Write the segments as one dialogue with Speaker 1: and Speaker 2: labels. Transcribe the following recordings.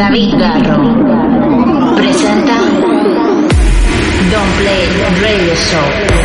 Speaker 1: David Garro presenta Don't Play Radio Show.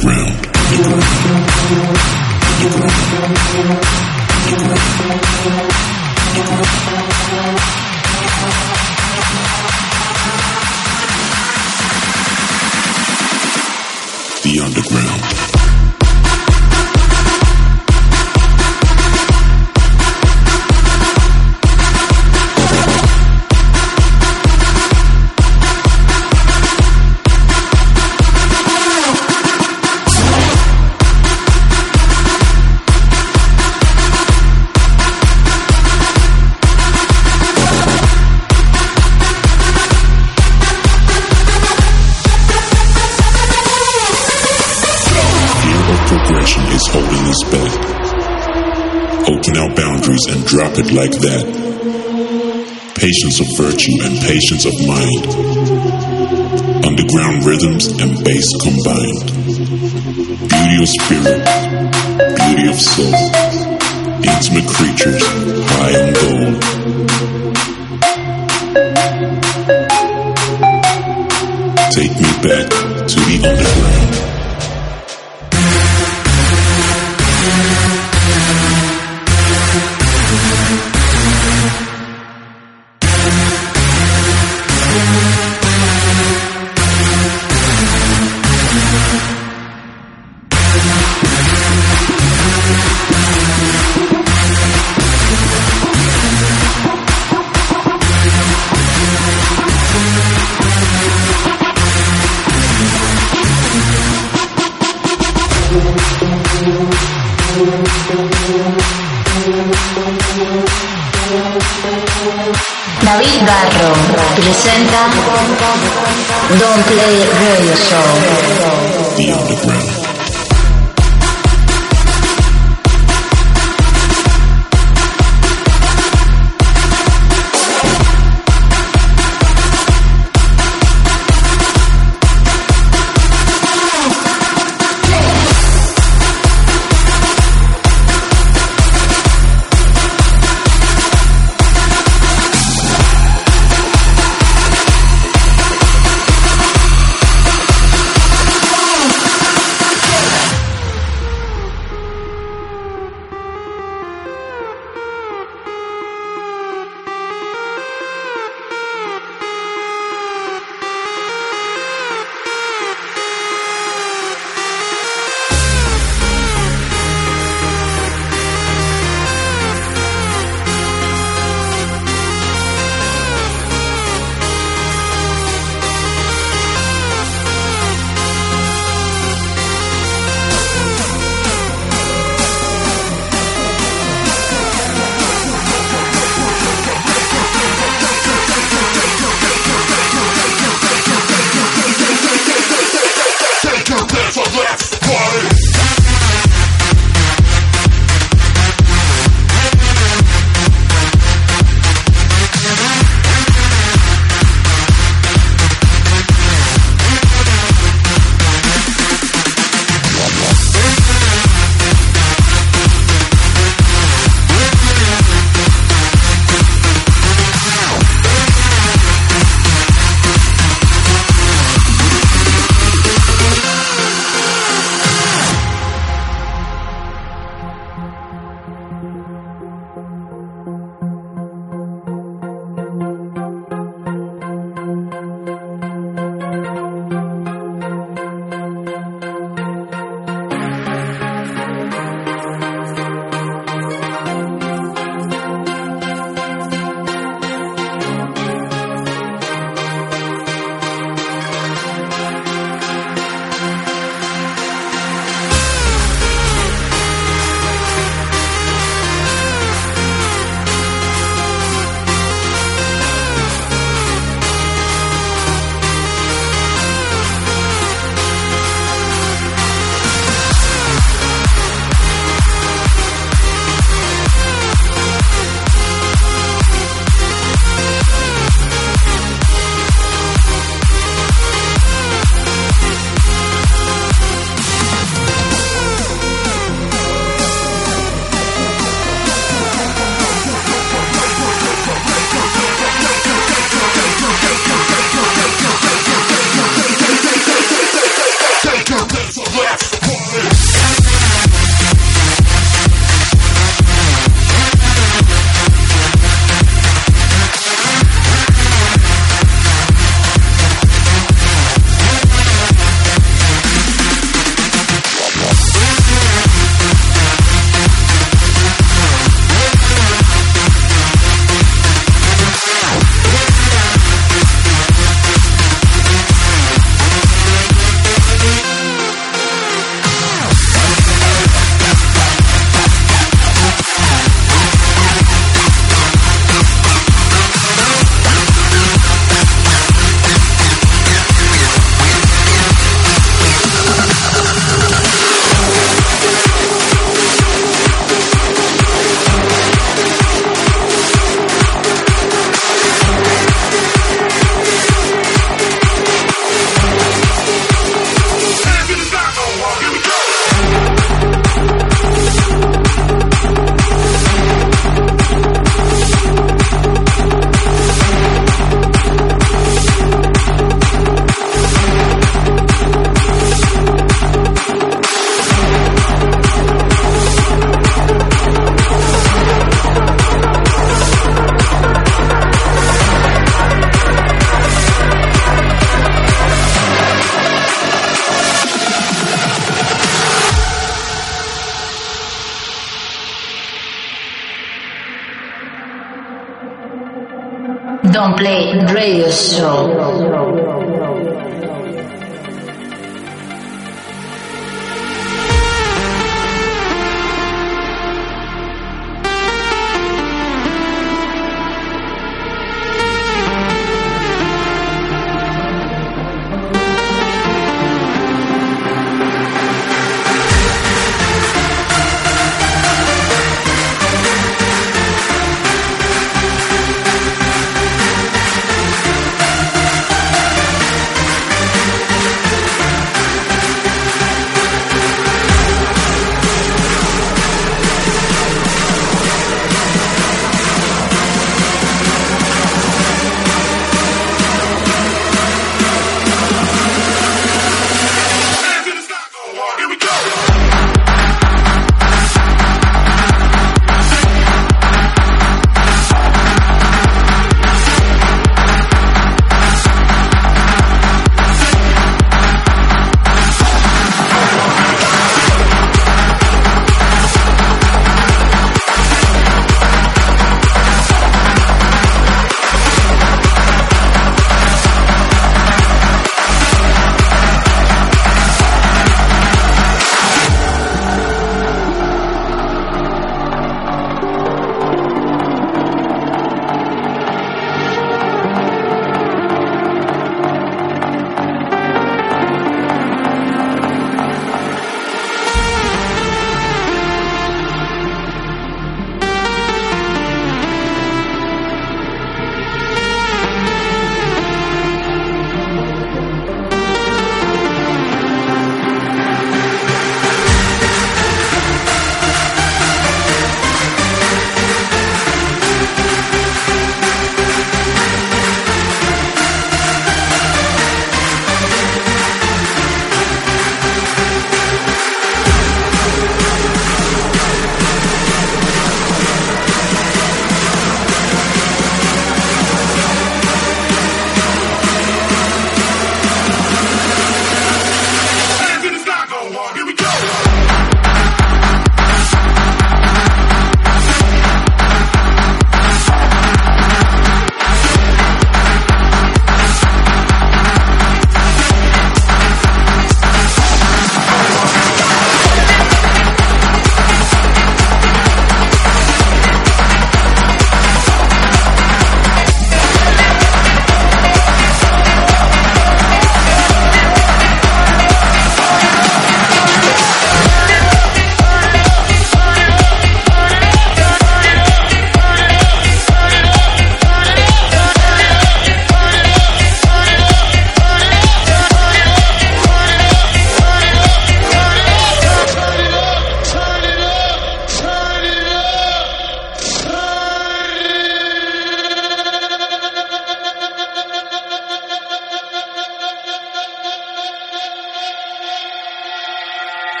Speaker 2: Program. And bass combined. Beauty of spirit, beauty of soul. Intimate creatures,
Speaker 1: David presenta Don't Play Radio Show.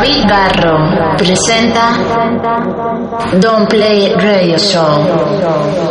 Speaker 1: David Garro presenta Don't Play Radio Show.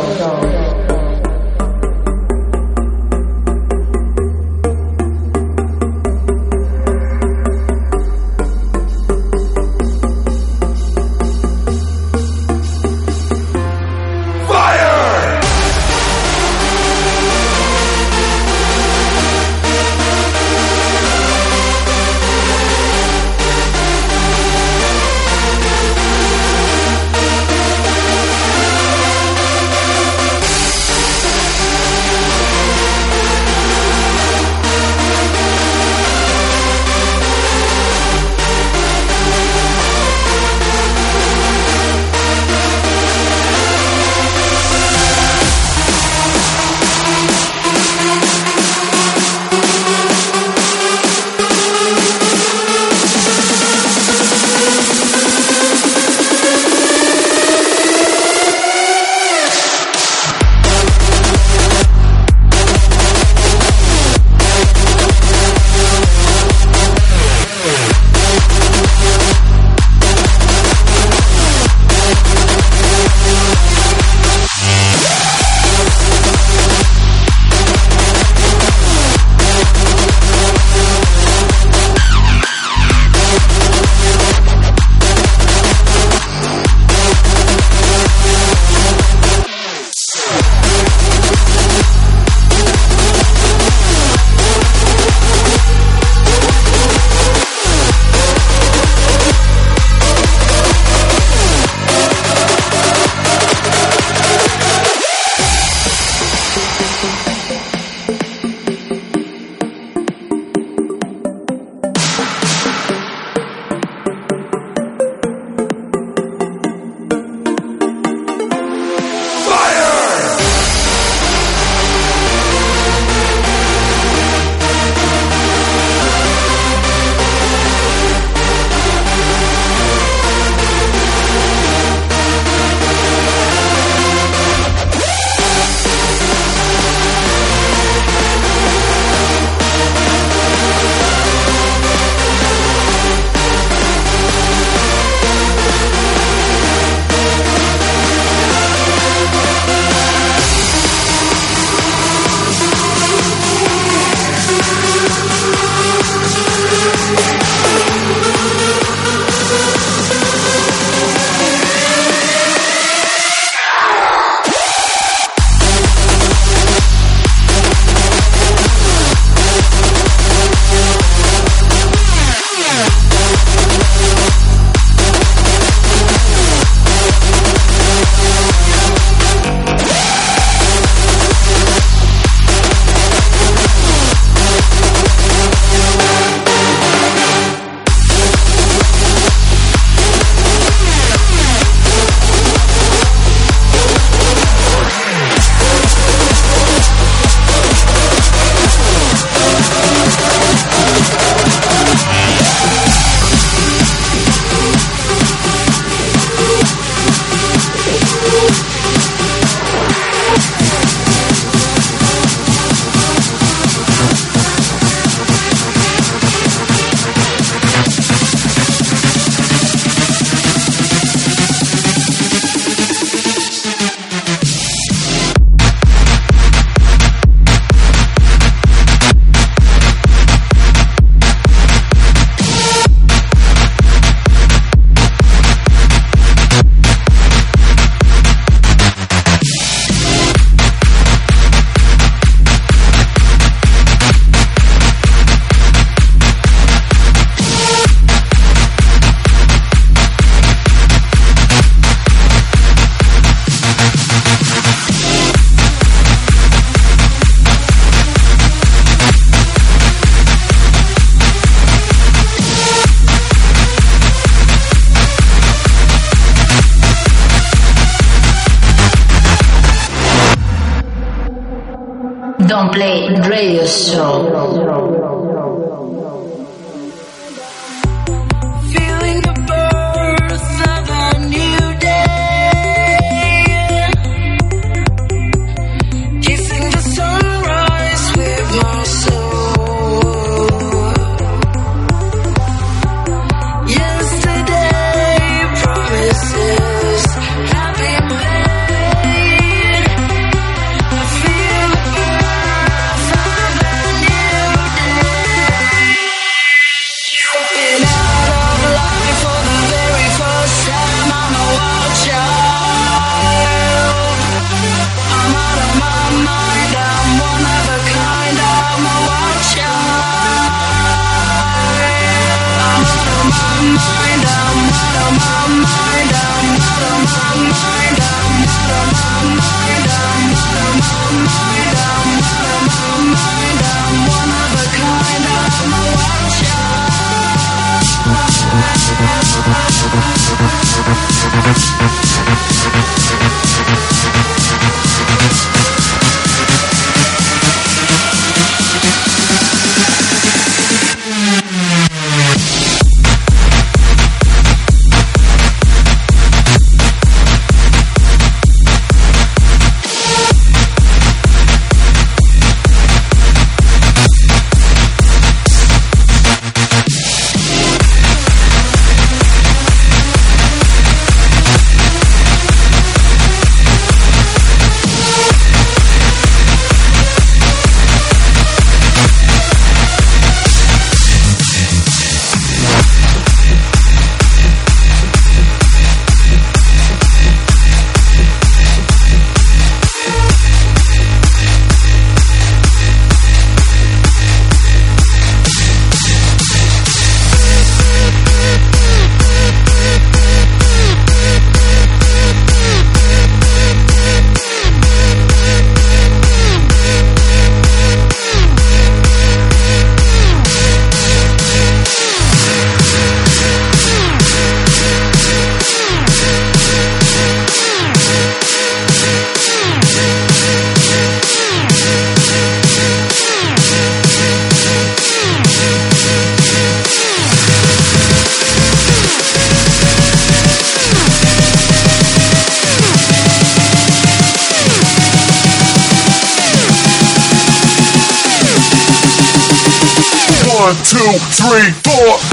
Speaker 3: Two, three, four.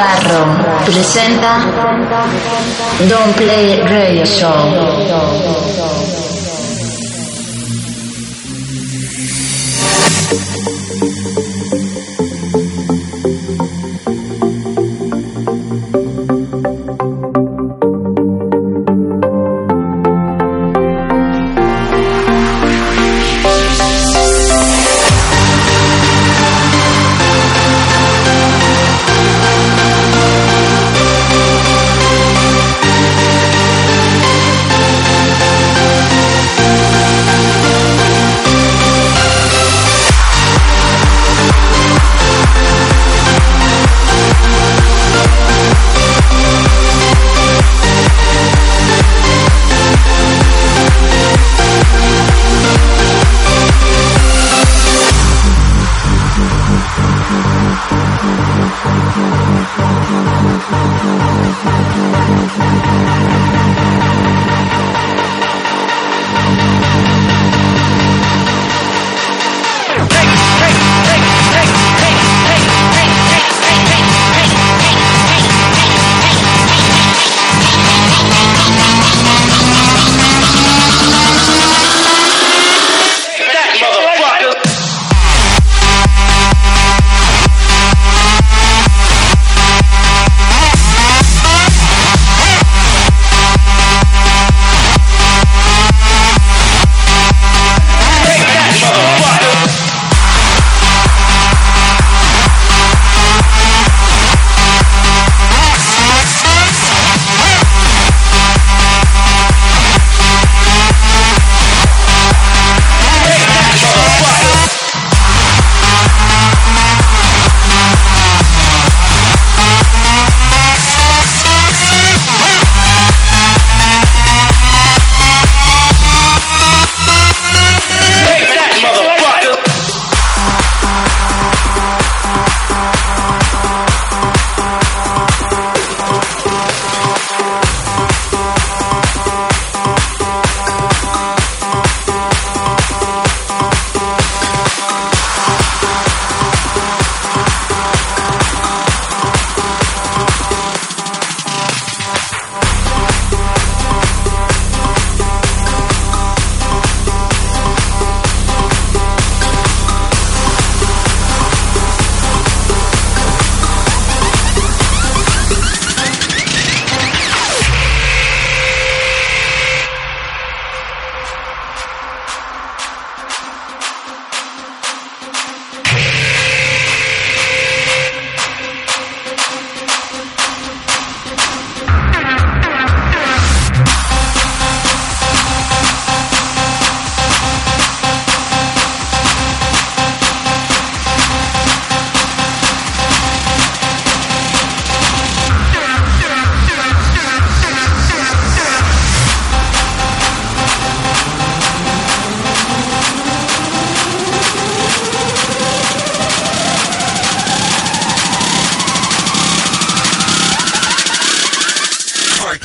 Speaker 1: David Garro presenta Don't Play Radio Show.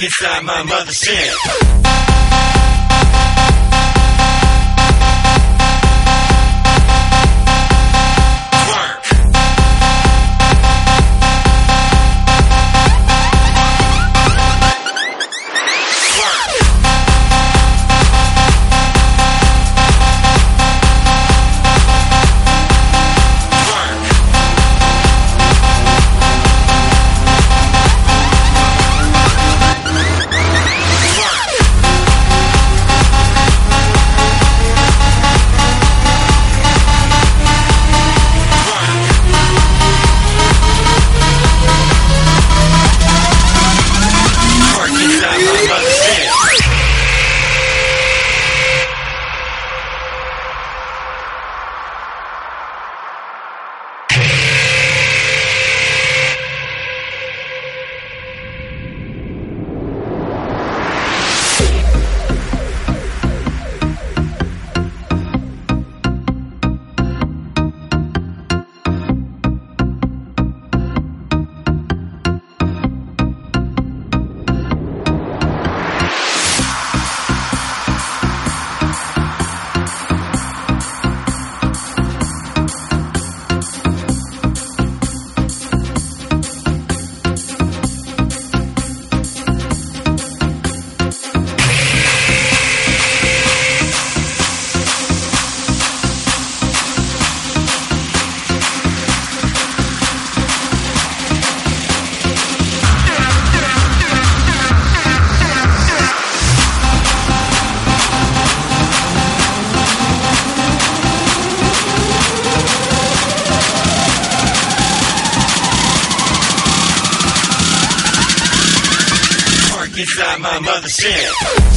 Speaker 4: Inside my mother's head. My mother's head.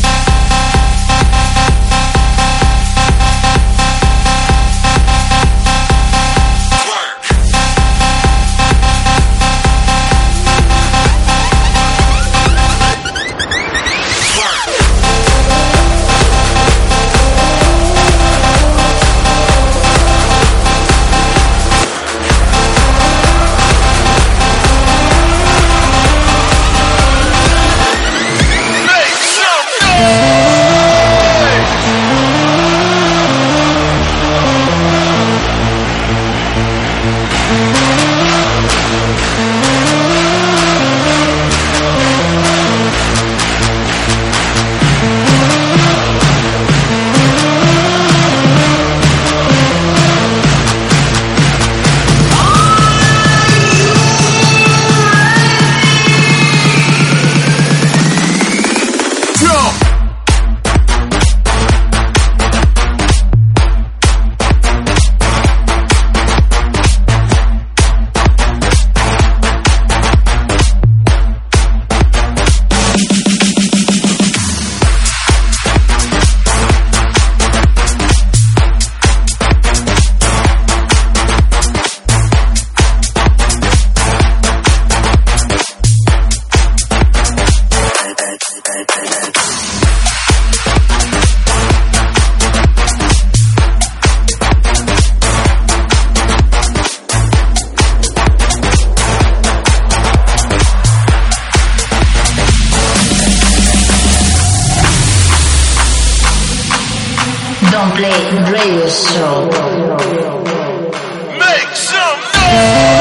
Speaker 1: Play radio show.
Speaker 4: Make some noise!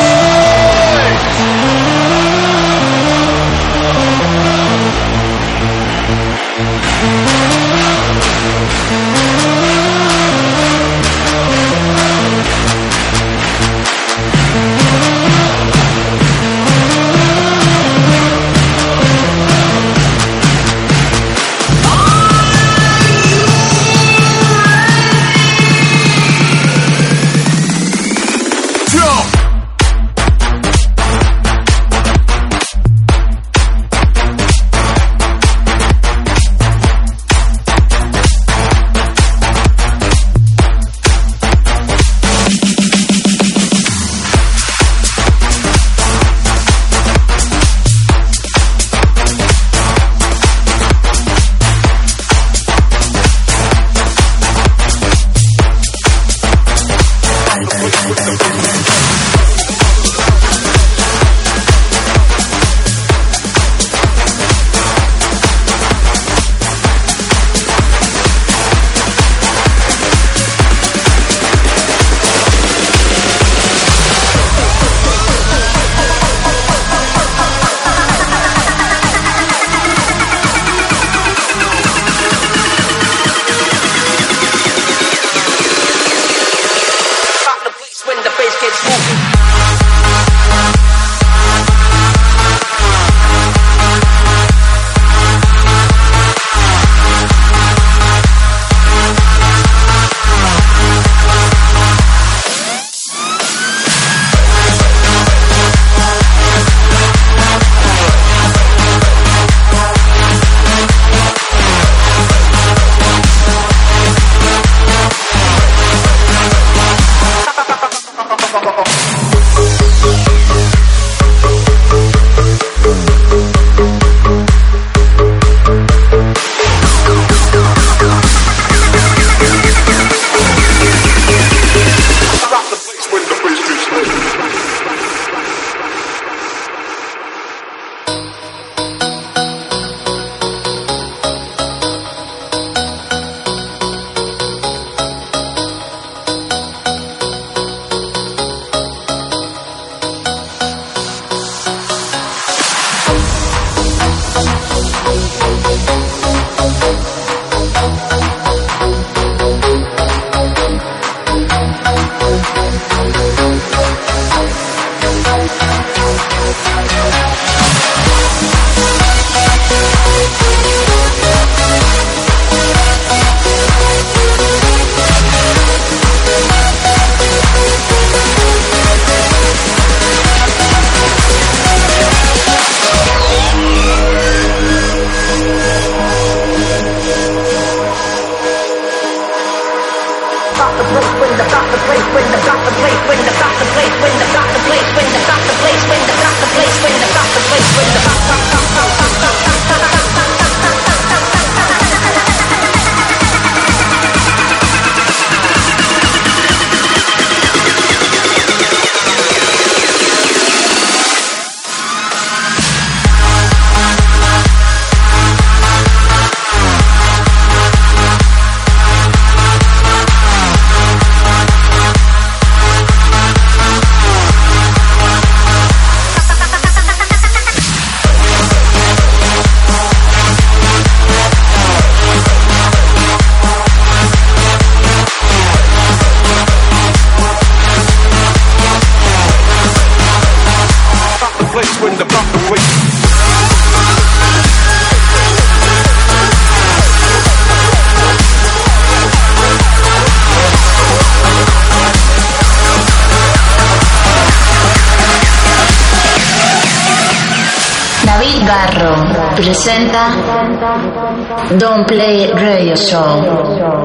Speaker 5: Don't Play Radio Show.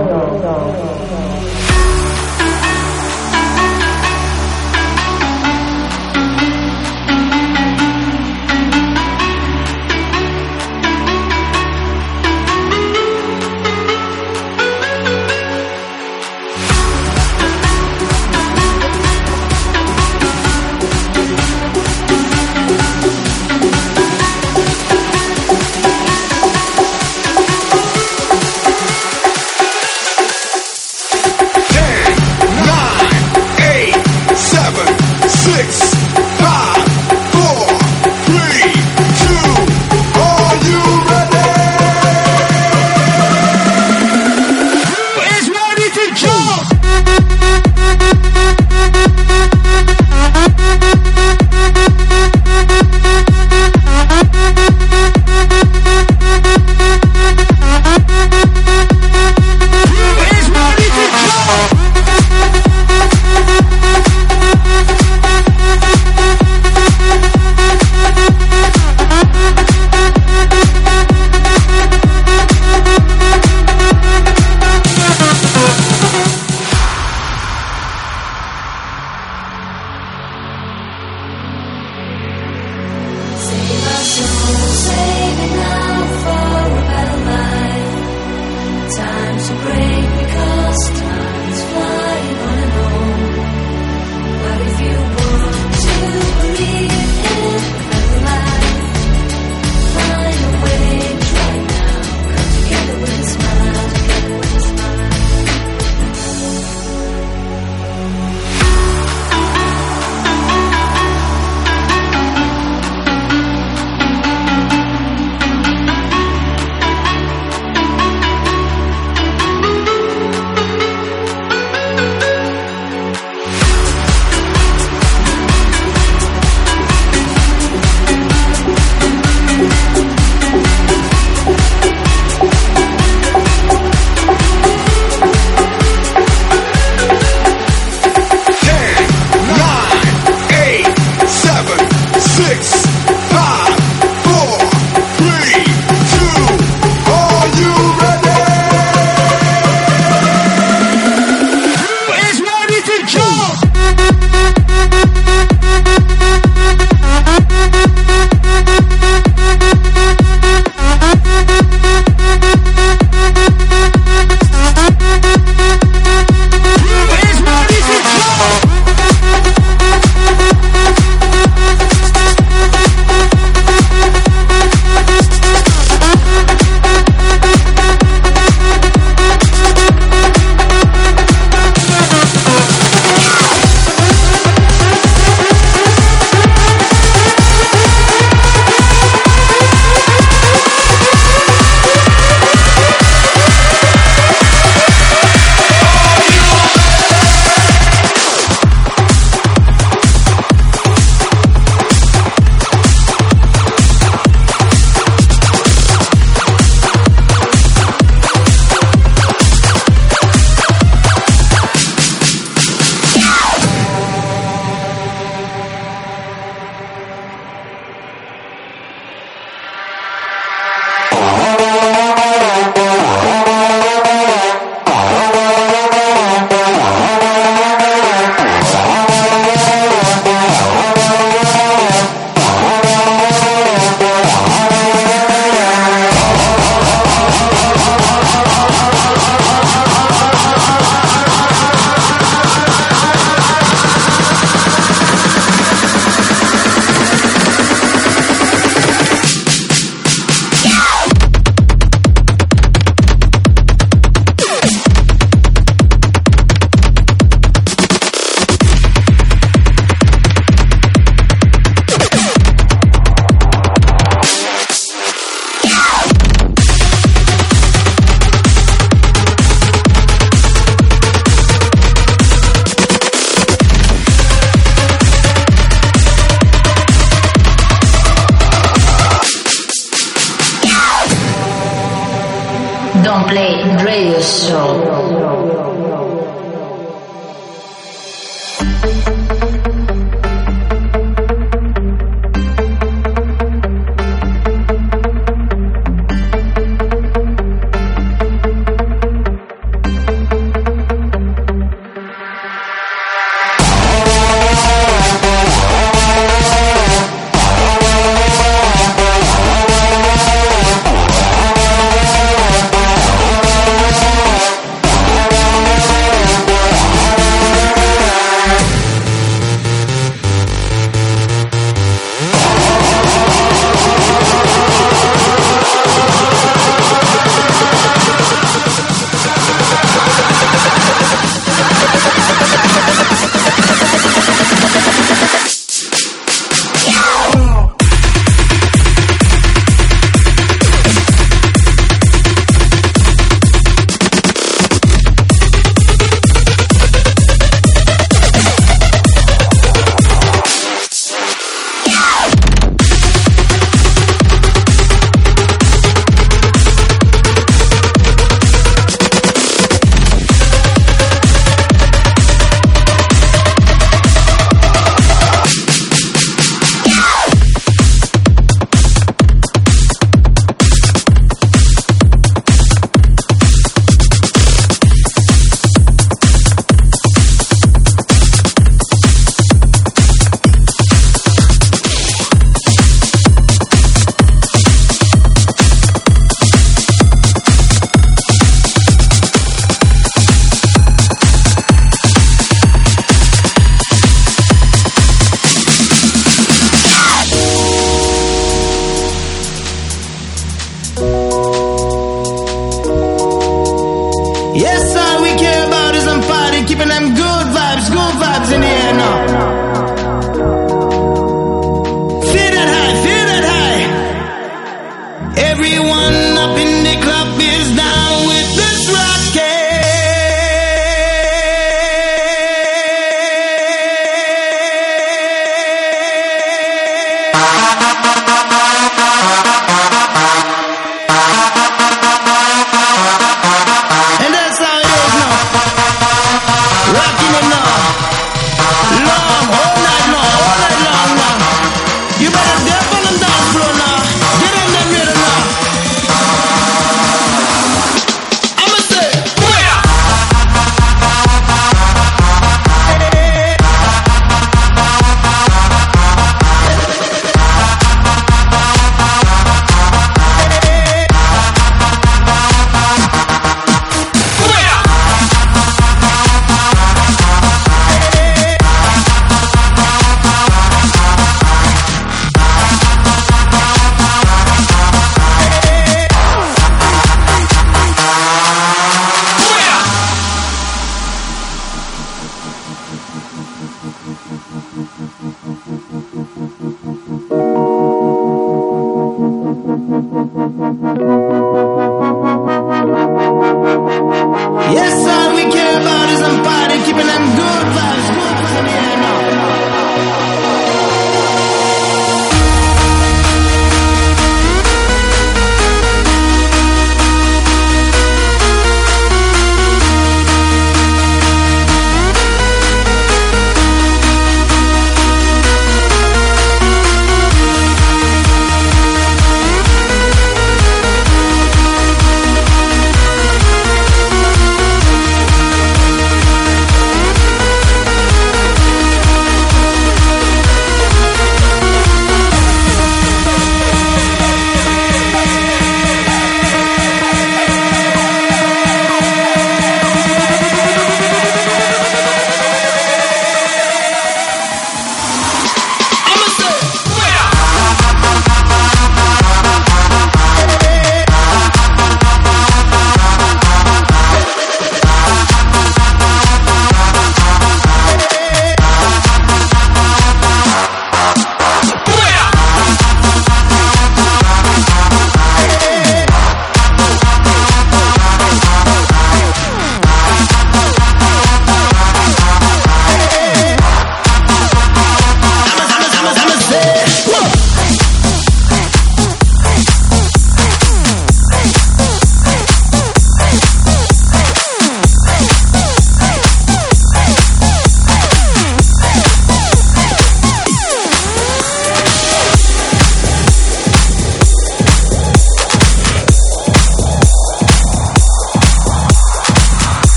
Speaker 6: Yes, all we care about is I'm fighting, keeping them good vibes.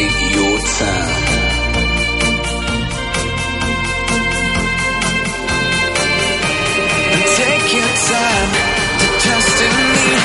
Speaker 7: take your time.
Speaker 8: Take your time to trust in me.